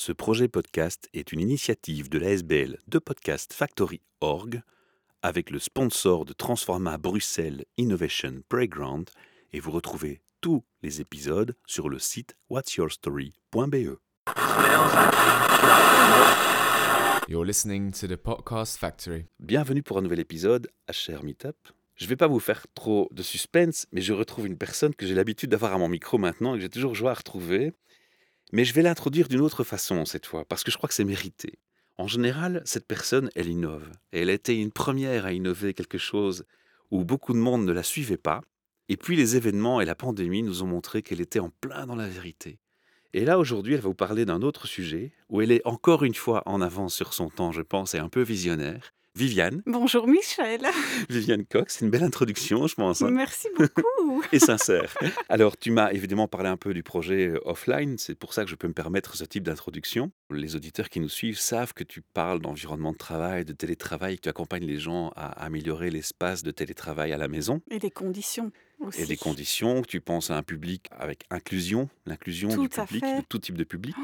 Ce projet podcast est une initiative de l'ASBL de Podcast Factory Org avec le sponsor de Transforma Bruxelles Innovation Playground et vous retrouvez tous les épisodes sur le site whatsyourstory.be. You're listening to the Podcast Factory. Bienvenue pour un nouvel épisode à Cher Meetup. Je ne vais pas vous faire trop de suspense, mais je retrouve une personne que j'ai l'habitude d'avoir à mon micro maintenant et que j'ai toujours joie à retrouver. Mais je vais l'introduire d'une autre façon cette fois, parce que je crois que c'est mérité. En général, cette personne, elle innove. Et elle a été une première à innover quelque chose où beaucoup de monde ne la suivait pas. Et puis les événements et la pandémie nous ont montré qu'elle était en plein dans la vérité. Et là, aujourd'hui, elle va vous parler d'un autre sujet où elle est encore une fois en avance sur son temps, je pense, et un peu visionnaire. Viviane. Bonjour Michel. Viviane Cox, c'est une belle introduction, je pense. hein. Merci beaucoup. et sincère. Alors, tu m'as évidemment parlé un peu du projet euh, offline, c'est pour ça que je peux me permettre ce type d'introduction. Les auditeurs qui nous suivent savent que tu parles d'environnement de travail, de télétravail, que tu accompagnes les gens à améliorer l'espace de télétravail à la maison Et les conditions aussi. et les conditions, tu penses à un public avec inclusion, l'inclusion du public, de tout type de public.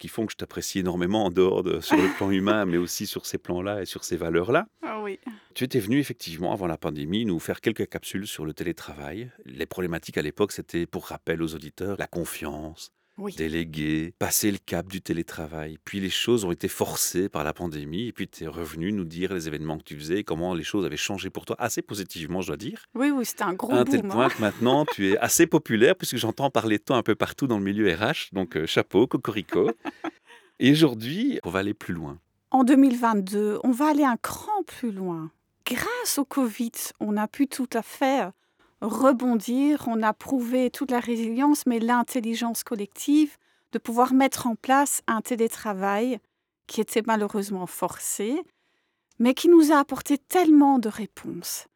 Qui font que je t'apprécie énormément en dehors de sur le plan humain, mais aussi sur ces plans-là et sur ces valeurs-là. Ah oui. Tu étais venu effectivement avant la pandémie nous faire quelques capsules sur le télétravail. Les problématiques à l'époque, c'était pour rappel aux auditeurs la confiance, Oui. déléguer, passer le cap du télétravail. Puis les choses ont été forcées par la pandémie et puis tu es revenu nous dire les événements que tu faisais et comment les choses avaient changé pour toi, assez positivement, je dois dire. Oui, oui, c'était un gros à un tel boom. point hein. que maintenant tu es assez populaire puisque j'entends parler de toi un peu partout dans le milieu RH. Donc euh, chapeau, cocorico. et aujourd'hui, on va aller plus loin. En 2022, on va aller un cran plus loin. Grâce au Covid, on a pu tout à fait euh, rebondir, on a prouvé toute la résilience, mais l'intelligence collective de pouvoir mettre en place un télétravail qui était malheureusement forcé, mais qui nous a apporté tellement de réponses.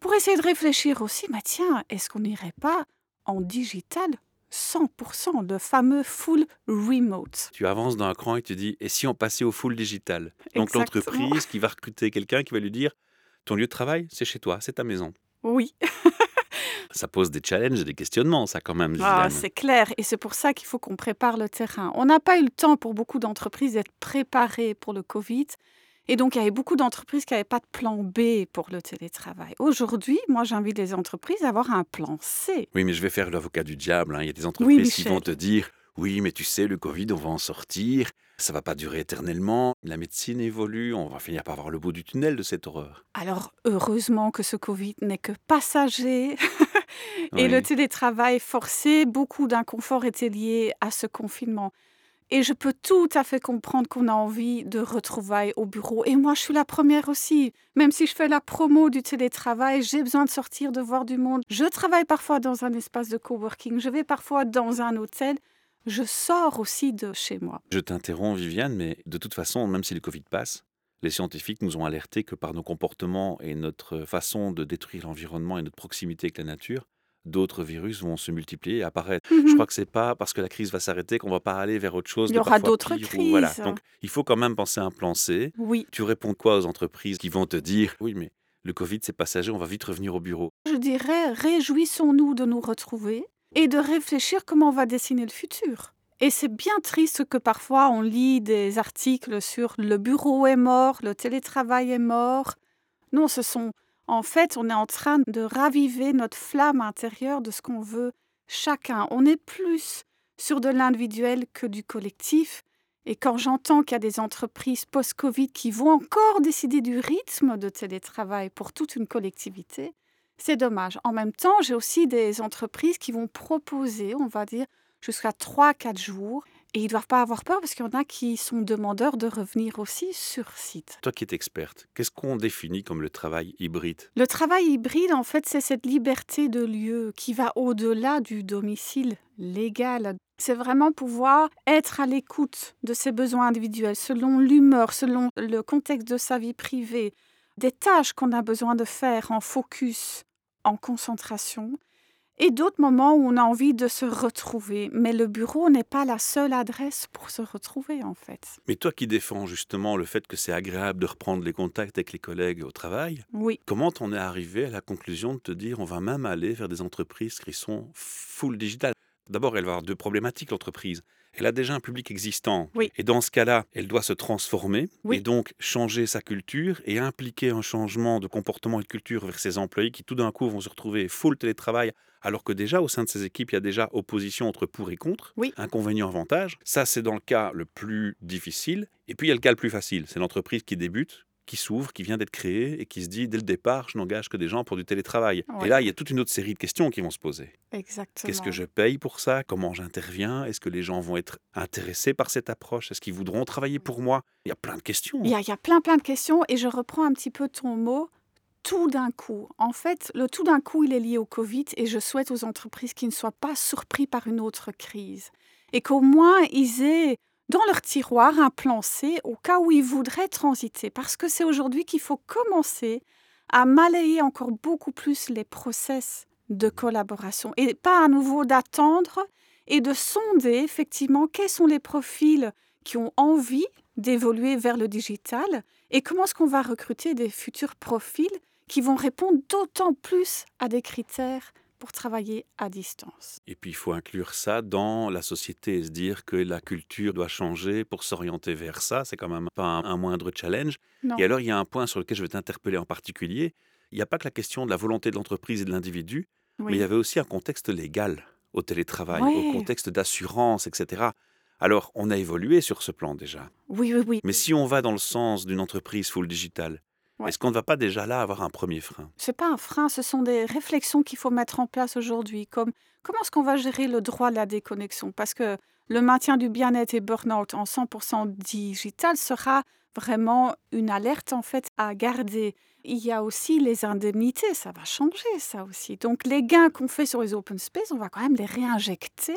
Pour essayer de réfléchir aussi, bah tiens, est-ce qu'on n'irait pas en digital 100%, le fameux full remote? Tu avances d'un cran et tu dis, et si on passait au full digital? Donc l'entreprise qui va recruter quelqu'un qui va lui dire, ton lieu de travail, c'est chez toi, c'est ta maison. Oui, Ça pose des challenges et des questionnements, ça quand même, Ah, c'est clair. Et c'est pour ça qu'il faut qu'on prépare le terrain. On n'a pas eu le temps pour beaucoup d'entreprises d'être préparées pour le Covid. Et donc, il y avait beaucoup d'entreprises qui n'avaient pas de plan B pour le télétravail. Aujourd'hui, moi, j'invite les entreprises à avoir un plan C. Oui, mais je vais faire l'avocat du diable. hein. Il y a des entreprises qui vont te dire, oui, mais tu sais, le Covid, on va en sortir, ça va pas durer éternellement, la médecine évolue, on va finir par voir le bout du tunnel de cette horreur. Alors, heureusement que ce Covid n'est que passager. Et le télétravail forcé, beaucoup d'inconfort était lié à ce confinement. Et je peux tout à fait comprendre qu'on a envie de retrouvailles au bureau. Et moi, je suis la première aussi. Même si je fais la promo du télétravail, j'ai besoin de sortir, de voir du monde. Je travaille parfois dans un espace de coworking, je vais parfois dans un hôtel. Je sors aussi de chez moi. Je t'interromps, Viviane, mais de toute façon, même si le Covid passe, les scientifiques nous ont alertés que par nos comportements et notre façon de détruire l'environnement et notre proximité avec la nature, d'autres virus vont se multiplier et apparaître. Je crois que c'est pas parce que la crise va s'arrêter qu'on va pas aller vers autre chose. Il y aura d'autres pire ou- Voilà. crises. Donc, il faut quand même penser à un plan C. Oui, Tu réponds quoi aux entreprises qui vont te dire oui, mais le Covid c'est passager, on va vite revenir au bureau. je dirais, réjouissons-nous de nous retrouver et de réfléchir comment on va dessiner le futur. Et c'est bien triste que parfois on lit des articles sur le bureau est mort, le télétravail est mort. Non, ce sont en fait, on est en train de raviver notre flamme intérieure de ce qu'on veut chacun. On est plus sur de l'individuel que du collectif. Et quand j'entends qu'il y a des entreprises post-Covid qui vont encore décider du rythme de télétravail pour toute une collectivité, c'est dommage. En même temps, j'ai aussi des entreprises qui vont proposer, on va dire, jusqu'à 3-4 jours. Et ils ne doivent pas avoir peur parce qu'il y en a qui sont demandeurs de revenir aussi sur site. Toi qui es experte, qu'est-ce qu'on définit comme le travail hybride? Le travail hybride, en fait, c'est cette liberté de lieu qui va au-delà du domicile légal. C'est vraiment pouvoir être à l'écoute de ses besoins individuels selon l'humeur, selon le contexte de sa vie privée, des tâches qu'on a besoin de faire en focus, en concentration, et d'autres moments où on a envie de se retrouver. Mais le bureau n'est pas la seule adresse pour se retrouver, en fait. Mais toi qui défends justement le fait que c'est agréable de reprendre les contacts avec les collègues au travail, Oui. comment t'en es arrivé à la conclusion de te dire on va même aller vers des entreprises qui sont full digital? D'abord, elle va avoir deux problématiques, l'entreprise. elle a déjà un public existant. Oui. Et dans ce cas-là, elle doit se transformer Oui. et donc changer sa culture et impliquer un changement de comportement et de culture vers ses employés qui tout d'un coup vont se retrouver full télétravail alors que déjà au sein de ces équipes, il y a déjà opposition entre pour et contre, Oui. inconvénient, avantage. Ça, c'est dans le cas le plus difficile. Et puis, il y a le cas le plus facile. C'est l'entreprise qui débute, qui s'ouvre, qui vient d'être créée et qui se dit, dès le départ, je n'engage que des gens pour du télétravail. Ouais. Et là, il y a toute une autre série de questions qui vont se poser. Exactement. Qu'est-ce que je paye pour ça? Comment j'interviens? Est-ce que les gens vont être intéressés par cette approche? Est-ce qu'ils voudront travailler pour moi? Il y a plein de questions. Il y, a, il y a plein plein de questions et je reprends un petit peu ton mot. Tout d'un coup. En fait, le tout d'un coup, il est lié au Covid et je souhaite aux entreprises qui ne soient pas surpris par une autre crise et qu'au moins ils aient dans leur tiroir un plan C au cas où ils voudraient transiter. Parce que c'est aujourd'hui qu'il faut commencer à malayer encore beaucoup plus les process de collaboration et pas à nouveau d'attendre et de sonder effectivement quels sont les profils qui ont envie d'évoluer vers le digital et comment est-ce qu'on va recruter des futurs profils qui vont répondre d'autant plus à des critères pour travailler à distance. Et puis, il faut inclure ça dans la société et se dire que la culture doit changer pour s'orienter vers ça. C'est quand même pas un, un moindre challenge. Non. Et alors, il y a un point sur lequel je vais t'interpeller en particulier. Il n'y a pas que la question de la volonté de l'entreprise et de l'individu, Oui. mais il y avait aussi un contexte légal au télétravail, au contexte d'assurance, etc. Alors, on a évolué sur ce plan déjà. Oui, oui, oui. Mais si on va dans le sens d'une entreprise full digital, Ouais. est-ce qu'on ne va pas déjà là avoir un premier frein? C'est pas un frein, ce sont des réflexions qu'il faut mettre en place aujourd'hui, comme comment est-ce qu'on va gérer le droit à la déconnexion? Parce que le maintien du bien-être et burn-out en 100% digital sera vraiment une alerte en fait à garder. Il y a aussi les indemnités, ça va changer ça aussi. Donc les gains qu'on fait sur les open space, on va quand même les réinjecter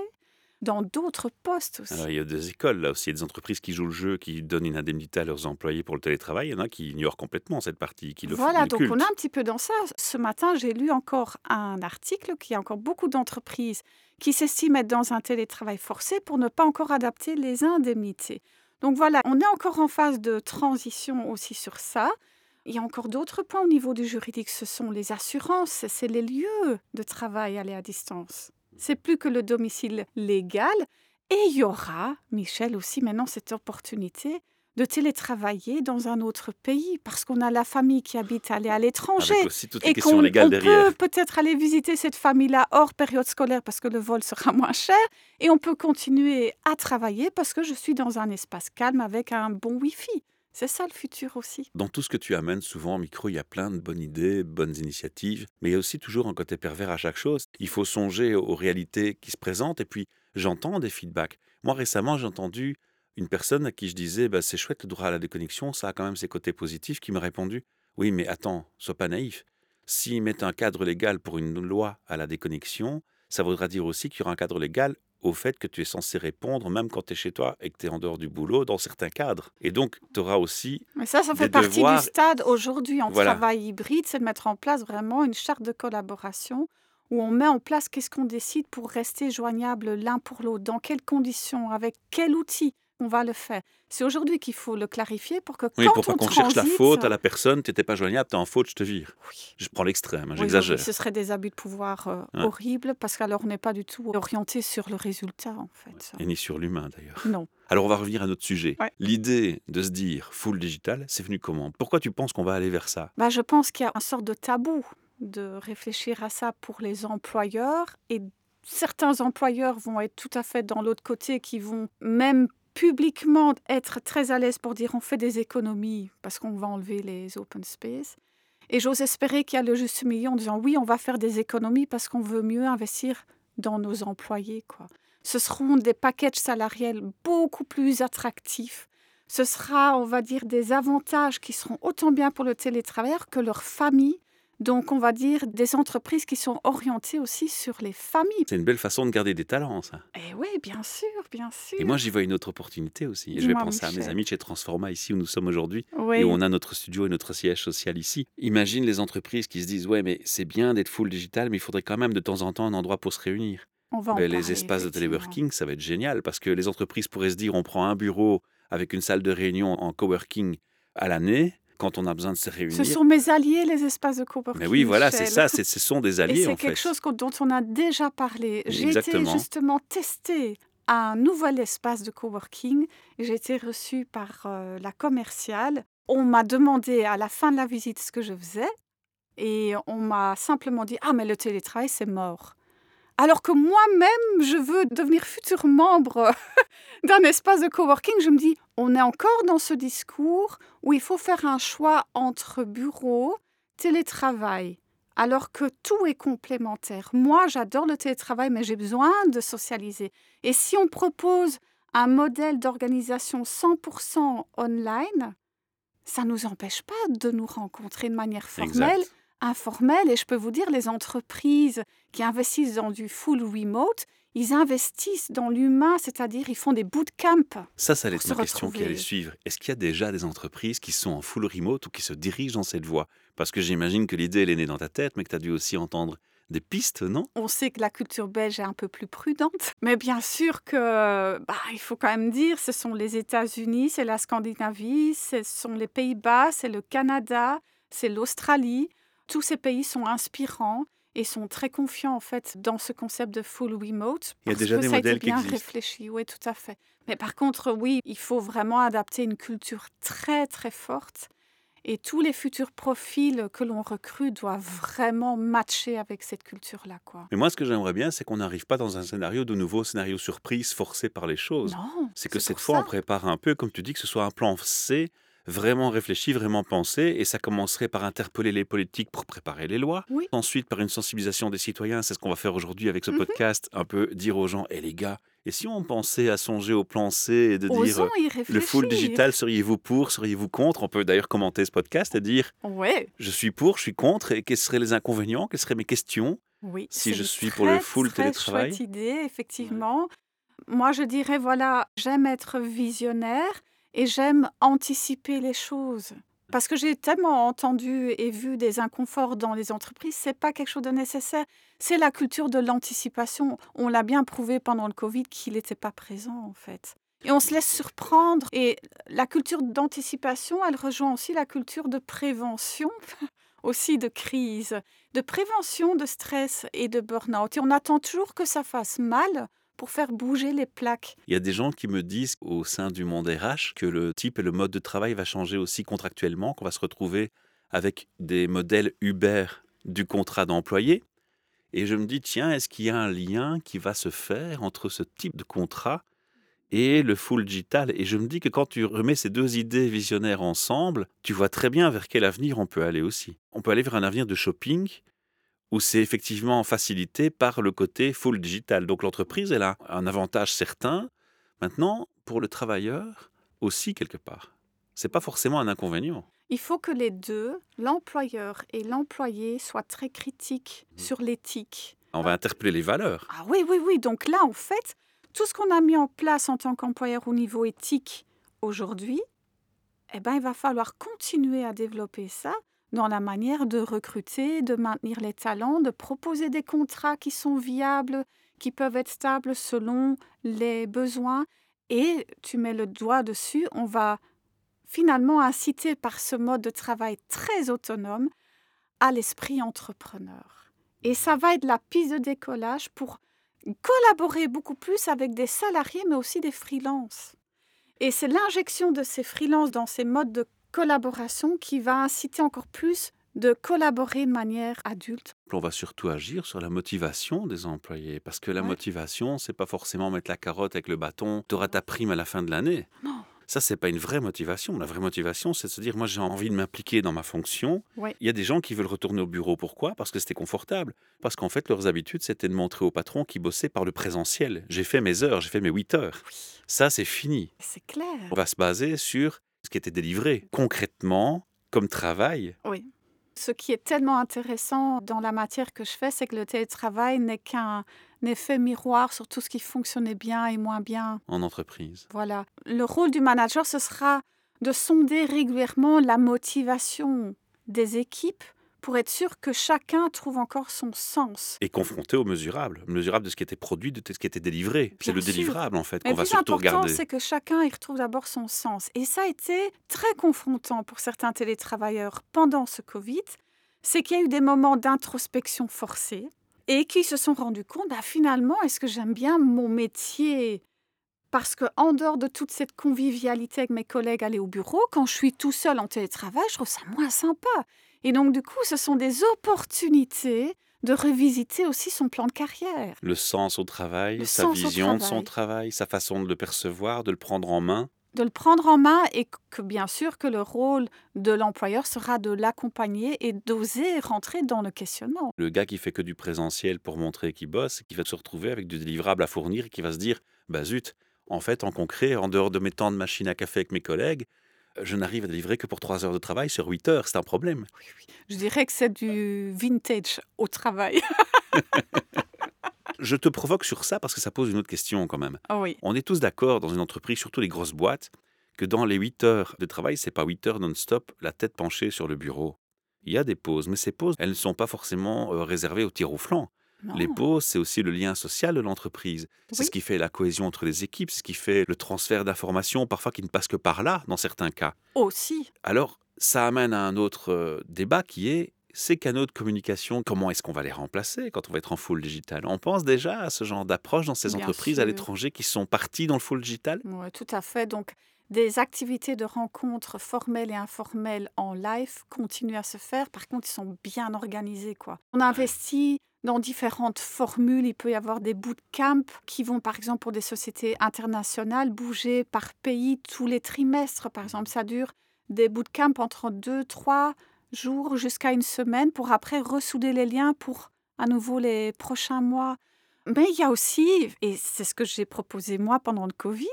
dans d'autres postes aussi. Alors, il y a deux écoles là aussi, il y a des entreprises qui jouent le jeu, qui donnent une indemnité à leurs employés pour le télétravail. Il y en a qui ignorent complètement cette partie, qui le font. Voilà, donc on est un petit peu dans ça. Ce matin, j'ai lu encore un article qu'il y a encore beaucoup d'entreprises qui s'estiment être dans un télétravail forcé pour ne pas encore adapter les indemnités. Donc voilà, on est encore en phase de transition aussi sur ça. Il y a encore d'autres points au niveau du juridique, ce sont les assurances, c'est les lieux de travail aller à distance. C'est plus que le domicile légal. Et il y aura, Michel, aussi maintenant cette opportunité de télétravailler dans un autre pays parce qu'on a la famille qui habite aller à l'étranger et qu'on peut peut-être aller visiter cette famille-là hors période scolaire parce que le vol sera moins cher et on peut continuer à travailler parce que je suis dans un espace calme avec un bon Wi-Fi. C'est ça le futur aussi. Dans tout ce que tu amènes, souvent au micro, il y a plein de bonnes idées, bonnes initiatives, mais il y a aussi toujours un côté pervers à chaque chose. Il faut songer aux réalités qui se présentent, et puis j'entends des feedbacks. Moi, récemment, j'ai entendu une personne à qui je disais bah, c'est chouette le droit à la déconnexion, ça a quand même ses côtés positifs, qui m'a répondu oui, mais attends, sois pas naïf. S'ils mettent un cadre légal pour une loi à la déconnexion, ça voudra dire aussi qu'il y aura un cadre légal au fait que tu es censé répondre, même quand tu es chez toi et que tu es en dehors du boulot, dans certains cadres. Et donc, tu auras aussi Mais ça, ça fait partie devoirs- du stade aujourd'hui en Voilà. travail hybride, c'est de mettre en place vraiment une charte de collaboration où on met en place qu'est-ce qu'on décide pour rester joignable l'un pour l'autre, dans quelles conditions, avec quel outil on va le faire. C'est aujourd'hui qu'il faut le clarifier pour que Oui, quand pour pas on qu'on cherche la faute à la personne, tu n'étais pas joignable, tu es en faute, je te vire. Oui. Je prends l'extrême, hein, Oui, j'exagère. oui, ce serait des abus de pouvoir euh, horribles parce qu'alors on n'est pas du tout orienté sur le résultat en fait. Et ni sur l'humain d'ailleurs. Non. Alors on va revenir à notre sujet. Ouais. L'idée de se dire full digital, c'est venu comment? Pourquoi tu penses qu'on va aller vers ça? Bah, je pense qu'il y a une sorte de tabou de réfléchir à ça pour les employeurs et certains employeurs vont être tout à fait dans l'autre côté qui vont même publiquement être très à l'aise pour dire on fait des économies parce qu'on va enlever les open space. Et j'ose espérer qu'il y a le juste milieu en disant oui, on va faire des économies parce qu'on veut mieux investir dans nos employés. Quoi. Ce seront des packages salariels beaucoup plus attractifs. Ce sera, on va dire, des avantages qui seront autant bien pour le télétravailleur que leur famille. Donc, on va dire des entreprises qui sont orientées aussi sur les familles. C'est une belle façon de garder des talents, ça. Et oui, bien sûr, bien sûr. Et moi, j'y vois une autre opportunité aussi. Et je vais penser à mes amis de chez Transforma, ici où nous sommes aujourd'hui, oui. et où on a notre studio et notre siège social ici. Imagine les entreprises qui se disent Ouais, mais c'est bien d'être full digital, mais il faudrait quand même de temps en temps un endroit pour se réunir. on va en Ben, les espaces de téléworking, ça va être génial parce que les entreprises pourraient se dire on prend un bureau avec une salle de réunion en coworking à l'année quand on a besoin de se réunir. Ce sont mes alliés, les espaces de coworking. Mais oui, voilà, c'est ça, ce sont des Et alliés c'est en fait. quelque chose dont on a déjà parlé. J'ai été justement testée un nouvel espace de coworking. J'ai été reçue par euh, la commerciale. On m'a demandé à la fin de la visite ce que je faisais et on m'a simplement dit Ah, mais le télétravail, c'est mort. Alors que moi-même, je veux devenir futur membre d'un espace de coworking, je me dis On est encore dans ce discours où il faut faire un choix entre bureau, télétravail alors que tout est complémentaire. Moi, j'adore le télétravail, mais j'ai besoin de socialiser. Et si on propose un modèle d'organisation 100% online, ça ne nous empêche pas de nous rencontrer de manière formelle. Informelle. Et je peux vous dire, les entreprises qui investissent dans du full remote, ils investissent dans l'humain, c'est-à-dire ils font des bootcamps. Ça, ça allait être ma question qui allait suivre. Est-ce qu'il y a déjà des entreprises qui sont en full remote ou qui se dirigent dans cette voie? Parce que j'imagine que l'idée, elle est née dans ta tête, mais que tu as dû aussi entendre des pistes, non? On sait que la culture belge est un peu plus prudente, mais bien sûr que, bah, il faut quand même dire, ce sont les États-Unis, c'est la Scandinavie, ce sont les Pays-Bas, c'est le Canada, c'est l'Australie. Tous ces pays sont inspirants et sont très confiants en fait dans ce concept de full remote. Il y a déjà des modèles qui bien existent. réfléchi, oui, tout à fait. Mais par contre, oui, il faut vraiment adapter une culture très très forte. Et tous les futurs profils que l'on recrute doivent vraiment matcher avec cette culture-là, quoi. Mais moi, ce que j'aimerais bien, c'est qu'on n'arrive pas dans un scénario de nouveau scénario surprise forcé par les choses. Non, C'est que cette fois, ça. on prépare un peu, comme tu dis, que ce soit un plan C, vraiment réfléchi, vraiment pensé, et ça commencerait par interpeller les politiques pour préparer les lois. Oui. Ensuite, par une sensibilisation des citoyens, c'est ce qu'on va faire aujourd'hui avec ce Mhm. podcast, un peu dire aux gens, hé les gars, et si on pensait à songer au plan C et de dire... Osons réfléchir. Le full digital, seriez-vous pour, seriez-vous contre? On peut d'ailleurs commenter ce podcast et dire Ouais, je suis pour, je suis contre, et quels seraient les inconvénients, quelles seraient mes questions oui. Si c'est je une suis pour le full très télétravail? chouette idée, effectivement. Moi, je dirais, voilà, j'aime être visionnaire et j'aime anticiper les choses. Parce que j'ai tellement entendu et vu des inconforts dans les entreprises, c'est pas quelque chose de nécessaire. C'est la culture de l'anticipation. On l'a bien prouvé pendant le Covid qu'il n'était pas présent, en fait. Et on se laisse surprendre. Et la culture d'anticipation, elle rejoint aussi la culture de prévention, aussi de crise, de prévention de stress et de burn-out. Et on attend toujours que ça fasse mal pour faire bouger les plaques. Il y a des gens qui me disent au sein du monde RH que le type et le mode de travail va changer aussi contractuellement, qu'on va se retrouver avec des modèles Uber du contrat d'employé. Et je me dis, tiens, est-ce qu'il y a un lien qui va se faire entre ce type de contrat et le full digital? Et je me dis que quand tu remets ces deux idées visionnaires ensemble, tu vois très bien vers quel avenir on peut aller aussi. On peut aller vers un avenir de shopping où c'est effectivement facilité par le côté full digital. Donc l'entreprise, elle a un avantage certain. Maintenant, pour le travailleur, aussi quelque part. C'est pas forcément un inconvénient. Il faut que les deux, l'employeur et l'employé, soient très critiques Mmh. sur l'éthique. On va interpeller les valeurs. Ah oui, oui, oui. Donc là, en fait, tout ce qu'on a mis en place en tant qu'employeur au niveau éthique aujourd'hui, eh ben, il va falloir continuer à développer ça dans la manière de recruter, de maintenir les talents, de proposer des contrats qui sont viables, qui peuvent être stables selon les besoins. Et tu mets le doigt dessus, on va finalement inciter par ce mode de travail très autonome à l'esprit entrepreneur. Et ça va être la piste de décollage pour collaborer beaucoup plus avec des salariés, mais aussi des freelances. Et c'est l'injection de ces freelances dans ces modes de collaboration qui va inciter encore plus de collaborer de manière adulte. On va surtout agir sur la motivation des employés. Parce que la Ouais. motivation, c'est pas forcément mettre la carotte avec le bâton, tu auras ta prime à la fin de l'année. Non. Ça, c'est pas une vraie motivation. La vraie motivation, c'est de se dire, moi, j'ai envie de m'impliquer dans ma fonction. Ouais. Il y a des gens qui veulent retourner au bureau. Pourquoi? Parce que c'était confortable. Parce qu'en fait, leurs habitudes, c'était de montrer au patron qu'ils bossaient par le présentiel. J'ai fait mes heures, j'ai fait mes 8 heures. Oui, Ça, c'est fini. c'est clair. On va se baser sur ce qui était délivré concrètement comme travail. Oui. Ce qui est tellement intéressant dans la matière que je fais, c'est que le télétravail n'est qu'un effet miroir sur tout ce qui fonctionnait bien et moins bien. en entreprise. Voilà. Le rôle du manager, ce sera de sonder régulièrement la motivation des équipes pour être sûr que chacun trouve encore son sens. Et confronté au mesurable, mesurable de ce qui était produit, de ce qui était délivré. C'est le sûr. délivrable en fait qu'on va le plus surtout important, regarder. c'est que chacun y retrouve d'abord son sens. Et ça a été très confrontant pour certains télétravailleurs pendant ce Covid. C'est qu'il y a eu des moments d'introspection forcée et qui se sont rendus compte, bah, finalement, est-ce que j'aime bien mon métier? Parce que en dehors de toute cette convivialité avec mes collègues aller au bureau, quand je suis tout seul en télétravail, je trouve ça moins sympa. Et donc du coup, ce sont des opportunités de revisiter aussi son plan de carrière. Le sens au travail, Le sa vision de son travail. sa façon de le percevoir, de le prendre en main. de le prendre en main et que bien sûr que le rôle de l'employeur sera de l'accompagner et d'oser rentrer dans le questionnement. Le gars qui fait que du présentiel pour montrer qu'il bosse, qui va se retrouver avec du délivrable à fournir et qui va se dire Bah zut, en fait, en concret, en dehors de mes temps de machine à café avec mes collègues, je n'arrive à délivrer que pour 3 heures de travail sur 8 heures. C'est un problème. Je dirais que c'est du vintage au travail. Je te provoque sur ça parce que ça pose une autre question quand même. Ah oui, On est tous d'accord dans une entreprise, surtout les grosses boîtes, que dans les 8 heures de travail, c'est pas 8 heures non-stop, la tête penchée sur le bureau. Il y a des pauses, mais ces pauses, elles ne sont pas forcément euh, réservées au tir au flanc. Non. Les pauses, c'est aussi le lien social de l'entreprise. C'est Oui. ce qui fait la cohésion entre les équipes, c'est ce qui fait le transfert d'informations, parfois qui ne passe que par là, dans certains cas. aussi. Alors, ça amène à un autre euh, débat qui est ces canaux de communication, comment est-ce qu'on va les remplacer quand on va être en full digital On pense déjà à ce genre d'approche dans ces Bien entreprises à l'étranger qui sont parties dans le full digital? Ouais, tout à fait. Donc, des activités de rencontres formelles et informelles en live continuent à se faire. Par contre, ils sont bien organisés. Quoi. On investit dans différentes formules. Il peut y avoir des bootcamps qui vont, par exemple, pour des sociétés internationales, bouger par pays tous les trimestres. Par exemple, ça dure des bootcamps entre deux, trois jours jusqu'à une semaine pour après ressouder les liens pour à nouveau les prochains mois. Mais il y a aussi, et c'est ce que j'ai proposé moi pendant le Covid,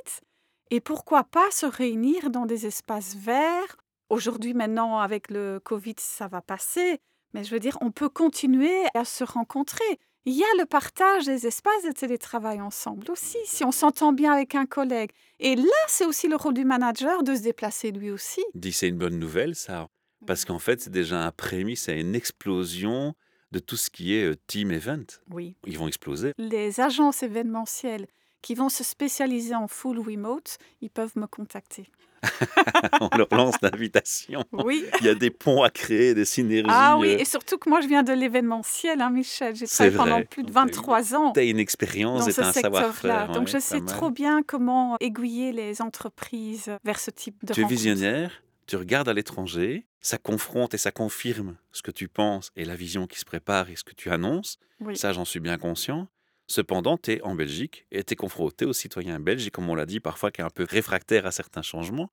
et pourquoi pas se réunir dans des espaces verts Aujourd'hui, maintenant, avec le Covid, ça va passer. Mais je veux dire, on peut continuer à se rencontrer. Il y a le partage des espaces de télétravail ensemble aussi, si on s'entend bien avec un collègue. Et là, c'est aussi le rôle du manager de se déplacer lui aussi. Dis, c'est une bonne nouvelle, ça. Parce qu'en fait, c'est déjà un prémisse à une explosion de tout ce qui est euh, team event. Oui. Ils vont exploser. Les agences événementielles qui vont se spécialiser en full remote, ils peuvent me contacter. On leur lance l'invitation. Oui. Il y a des ponts à créer, des synergies. Ah oui, et surtout que moi, je viens de l'événementiel, hein, Michel. J'ai travaillé pendant vrai. plus de Donc, t'as eu- 23 ans Tu as une expérience dans et ce t'as un savoir-faire. Donc, ouais, je sais trop bien comment aiguiller les entreprises vers ce type de Tu es rencontre. visionnaire, tu regardes à l'étranger, ça confronte et ça confirme ce que tu penses et la vision qui se prépare et ce que tu annonces. Oui. Ça, j'en suis bien conscient. Cependant, tu es en Belgique et tu es confronté aux citoyens belges, et comme on l'a dit, parfois qui est un peu réfractaire à certains changements.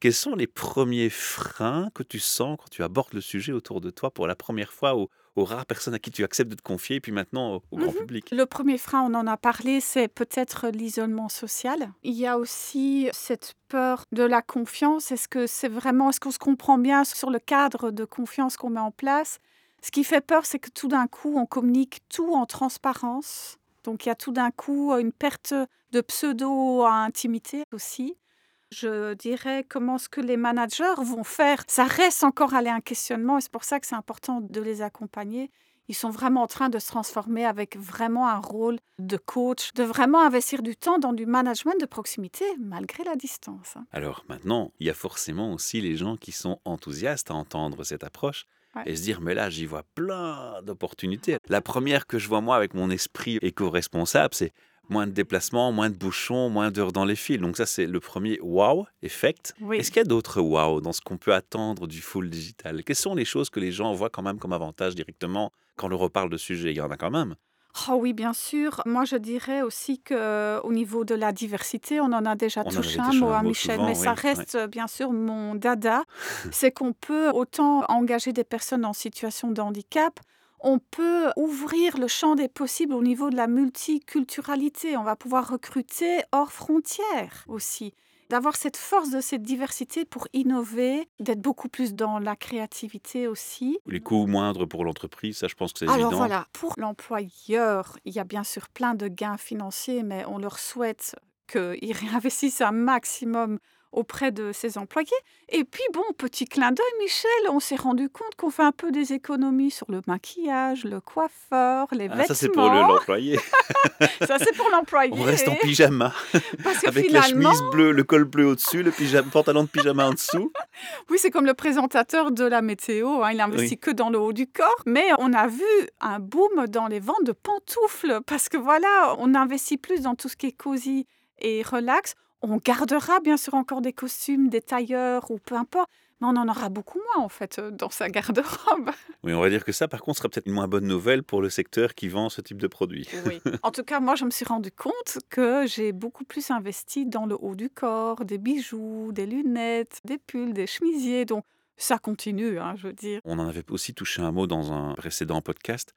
Quels sont les premiers freins que tu sens quand tu abordes le sujet autour de toi pour la première fois aux, aux rares personnes à qui tu acceptes de te confier et puis maintenant au, au grand Mhm. public? Le premier frein, on en a parlé, c'est peut-être l'isolement social. Il y a aussi cette peur de la confiance. Est-ce que c'est vraiment, est-ce qu'on se comprend bien sur le cadre de confiance qu'on met en place? Ce qui fait peur, c'est que tout d'un coup, on communique tout en transparence. Donc il y a tout d'un coup une perte de pseudo-intimité aussi. Je dirais comment ce que les managers vont faire. Ça reste encore aller un questionnement et c'est pour ça que c'est important de les accompagner ils sont vraiment en train de se transformer avec vraiment un rôle de coach, de vraiment investir du temps dans du management de proximité malgré la distance. hein. Alors maintenant, il y a forcément aussi les gens qui sont enthousiastes à entendre cette approche Ouais. et se dire mais là j'y vois plein d'opportunités. La première que je vois moi avec mon esprit éco-responsable, c'est moins de déplacements, moins de bouchons, moins d'heures dans les fils. Donc ça c'est le premier wow effect. Oui. Est-ce qu'il y a d'autres wow dans ce qu'on peut attendre du full digital? Quelles sont les choses que les gens voient quand même comme avantage directement quand on leur reparle de sujet Il y en a quand même. Oh oui, bien sûr. Moi, je dirais aussi qu'au niveau de la diversité, on en a déjà On touché un mot, mot Michel, souvent, mais ça reste euh, bien sûr mon dada. c'est qu'on peut autant engager des personnes en situation de handicap, on peut ouvrir le champ des possibles au niveau de la multiculturalité. On va pouvoir recruter hors frontières aussi. D'avoir cette force de cette diversité pour innover, d'être beaucoup plus dans la créativité aussi. Les coûts moindres pour l'entreprise, ça je pense que c'est Alors évident. voilà, pour l'employeur, il y a bien sûr plein de gains financiers, mais on leur souhaite qu'ils réinvestissent un maximum auprès de ses employés. Et puis bon, petit clin d'œil, Michel, on s'est rendu compte qu'on fait un peu des économies sur le maquillage, le coiffeur, les Ah, vêtements. ça c'est pour le- l'employé. Ça, c'est pour l'employé. On reste en pyjama. Parce que Avec la finalement, chemise bleue, le col bleu au-dessus, le pyjama, pantalon de pyjama en dessous. Oui, c'est comme le présentateur de la météo. hein, il investit Oui. que dans le haut du corps. Mais on a vu un boom dans les ventes de pantoufles parce que voilà, on investit plus dans tout ce qui est cosy et relax. On gardera bien sûr encore des costumes, des tailleurs ou peu importe, mais on en aura beaucoup moins en fait euh, dans sa garde-robe. Oui, on va dire que ça, par contre, sera peut-être une moins bonne nouvelle pour le secteur qui vend ce type de produit. Oui. En tout cas, moi, je me suis rendu compte que j'ai beaucoup plus investi dans le haut du corps, des bijoux, des lunettes, des pulls, des chemisiers. Donc, ça continue, hein, je veux dire. On en avait aussi touché un mot dans un précédent podcast.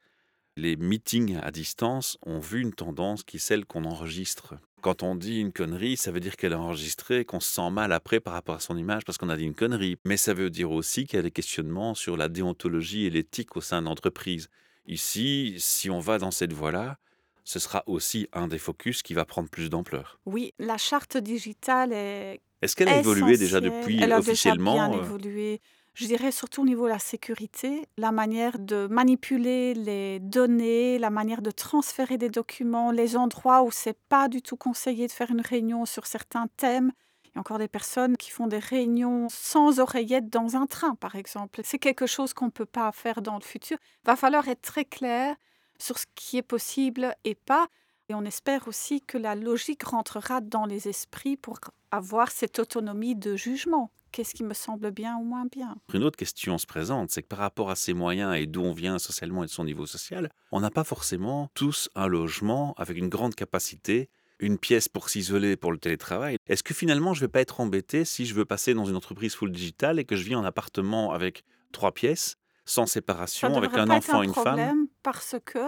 Les meetings à distance ont vu une tendance qui est celle qu'on enregistre. Quand on dit une connerie, ça veut dire qu'elle est enregistrée, qu'on se sent mal après par rapport à son image parce qu'on a dit une connerie. Mais ça veut dire aussi qu'il y a des questionnements sur la déontologie et l'éthique au sein de l'entreprise. Ici, si on va dans cette voie-là, ce sera aussi un des focus qui va prendre plus d'ampleur. Oui, la charte digitale est Est-ce qu'elle a évolué déjà depuis Elle a officiellement déjà bien euh, évolué. Je dirais surtout au niveau de la sécurité, la manière de manipuler les données, la manière de transférer des documents, les endroits où c'est pas du tout conseillé de faire une réunion sur certains thèmes. Il y a encore des personnes qui font des réunions sans oreillette dans un train, par exemple. C'est quelque chose qu'on ne peut pas faire dans le futur. Il va falloir être très clair sur ce qui est possible et pas. Et on espère aussi que la logique rentrera dans les esprits pour avoir cette autonomie de jugement. Qu'est-ce qui me semble bien ou moins bien Une autre question se présente, c'est que par rapport à ses moyens et d'où on vient socialement et de son niveau social, on n'a pas forcément tous un logement avec une grande capacité, une pièce pour s'isoler pour le télétravail. Est-ce que finalement je ne vais pas être embêté si je veux passer dans une entreprise full digital et que je vis en appartement avec trois pièces, sans séparation, avec un pas être enfant, un une femme? problème parce que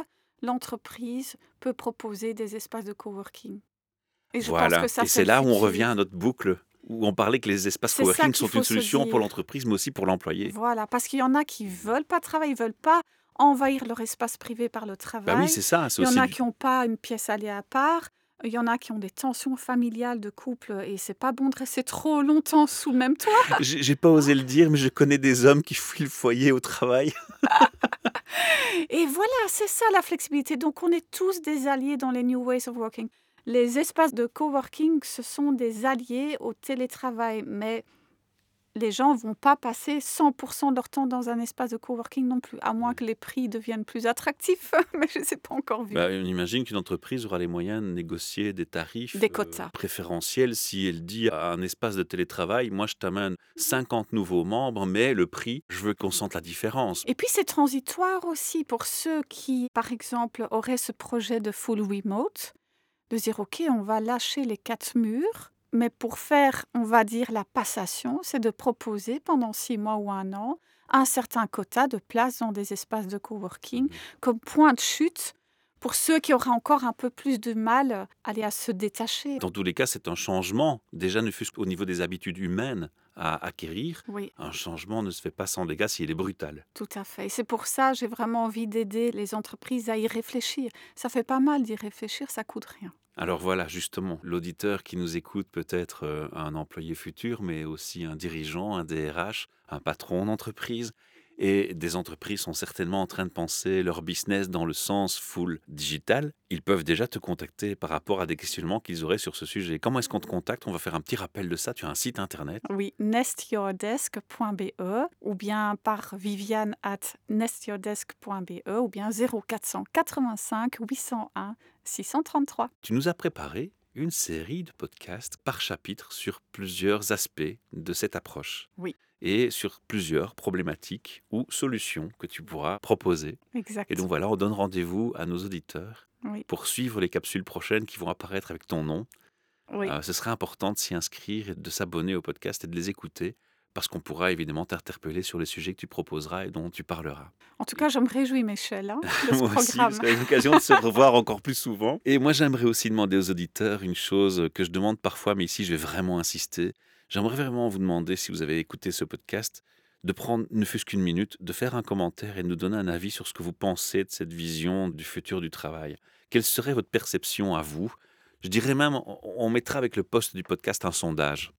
l'entreprise peut proposer des espaces de coworking. Et je Voilà. pense que ça, et c'est là où on revient à notre boucle, où on parlait que les espaces coworking sont une solution pour l'entreprise, mais aussi pour l'employé. Voilà, parce qu'il y en a qui veulent pas travailler, ils veulent pas envahir leur espace privé par le Bah travail. oui, c'est ça. Il y en a du- qui n'ont pas une pièce allée à part. Il y en a qui ont des tensions familiales de couple et c'est pas bon de rester trop longtemps sous le même toit. J'ai j'ai pas osé le dire, mais je connais des hommes qui fuient le foyer au travail. Et voilà, c'est ça la flexibilité. Donc on est tous des alliés dans les New Ways of Working. Les espaces de coworking, ce sont des alliés au télétravail, mais les gens vont pas passer 100% de leur temps dans un espace de coworking non plus, à moins que les prix deviennent plus attractifs, mais je ne sais pas encore vu. Bah, on imagine qu'une entreprise aura les moyens de négocier des tarifs Des euh, quotas. préférentiels si elle dit à un espace de télétravail, moi je t'amène 50 nouveaux membres, mais le prix, je veux qu'on sente la différence. Et puis c'est transitoire aussi pour ceux qui, par exemple, auraient ce projet de full remote, de dire ok, on va lâcher les quatre murs, mais pour faire, on va dire, la passation, c'est de proposer pendant six mois ou un an un certain quota de places dans des espaces de coworking Mhm. comme point de chute pour ceux qui auraient encore un peu plus de mal à aller à se détacher. Dans tous les cas, c'est un changement, déjà ne fût-ce qu'au niveau des habitudes humaines à acquérir. Oui, Un changement ne se fait pas sans dégâts s'il est brutal. tout à fait. Et c'est pour ça que j'ai vraiment envie d'aider les entreprises à y réfléchir. Ça fait pas mal d'y réfléchir, ça coûte rien. Alors voilà, justement, l'auditeur qui nous écoute peut être euh, un employé futur, mais aussi un dirigeant, un DRH, un patron d'entreprise. Et des entreprises sont certainement en train de penser leur business dans le sens full digital. Ils peuvent déjà te contacter par rapport à des questionnements qu'ils auraient sur ce sujet. Comment est-ce qu'on te contacte? On va faire un petit rappel de ça. Tu as un site internet. Oui, nestyourdesk.be ou bien par viviane at nestyourdesk.be ou bien 0485 801 633. Tu nous as préparé une série de podcasts par chapitre sur plusieurs aspects de cette approche. Oui. Et sur plusieurs problématiques ou solutions que tu pourras proposer. Exact. Et donc voilà, on donne rendez-vous à nos auditeurs Oui. pour suivre les capsules prochaines qui vont apparaître avec ton nom. Oui. Euh, ce serait important de s'y inscrire et de s'abonner au podcast et de les écouter parce qu'on pourra évidemment t'interpeller sur les sujets que tu proposeras et dont tu parleras. En tout cas, je me réjouis, Michel, hein, de ce Moi aussi, programme. ça sera une occasion de se revoir encore plus souvent. Et moi, j'aimerais aussi demander aux auditeurs une chose que je demande parfois, mais ici, je vais vraiment insister. J'aimerais vraiment vous demander, si vous avez écouté ce podcast, de prendre ne fût-ce qu'une minute, de faire un commentaire et de nous donner un avis sur ce que vous pensez de cette vision du futur du travail. Quelle serait votre perception à vous? Je dirais même, on- mettra avec le poste du podcast un sondage.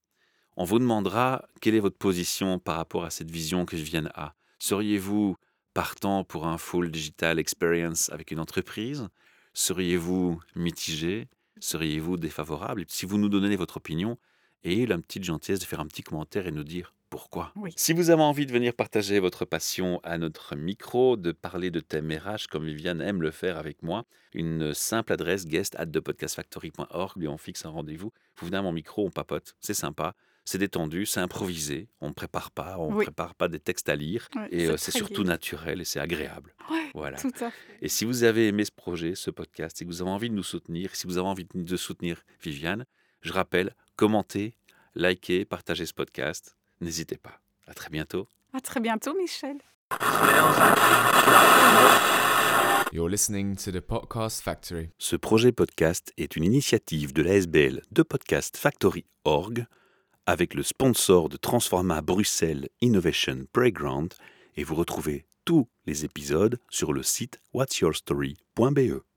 On vous demandera quelle est votre position par rapport à cette vision que je viens à? Seriez-vous partant pour un full digital experience avec une entreprise? Seriez-vous mitigé? Seriez-vous défavorable? Si vous nous donnez votre opinion, et la petite gentillesse de faire un petit commentaire et nous dire pourquoi. Oui. Si vous avez envie de venir partager votre passion à notre micro, de parler de thèmes RH comme Viviane aime le faire avec moi, une simple adresse guest at thepodcastfactory.org, lui on fixe un rendez-vous. Vous venez à mon micro, on papote, c'est sympa. C'est détendu, c'est improvisé, on ne prépare pas, on ne Oui. prépare pas des textes à lire, Ouais, et c'est euh, surtout naturel et c'est agréable. Ouais, Voilà. tout à fait. Et si vous avez aimé ce projet, ce podcast, et que vous avez envie de nous soutenir, si vous avez envie de soutenir Viviane, je rappelle, commentez, likez, partagez ce podcast. N'hésitez pas. À très bientôt. À très bientôt, Michel. You're listening to the Podcast Factory. Ce projet podcast est une initiative de l'ASBL de Podcast Factory Org avec le sponsor de Transforma Bruxelles Innovation Playground et vous retrouvez tous les épisodes sur le site whatsyourstory.be.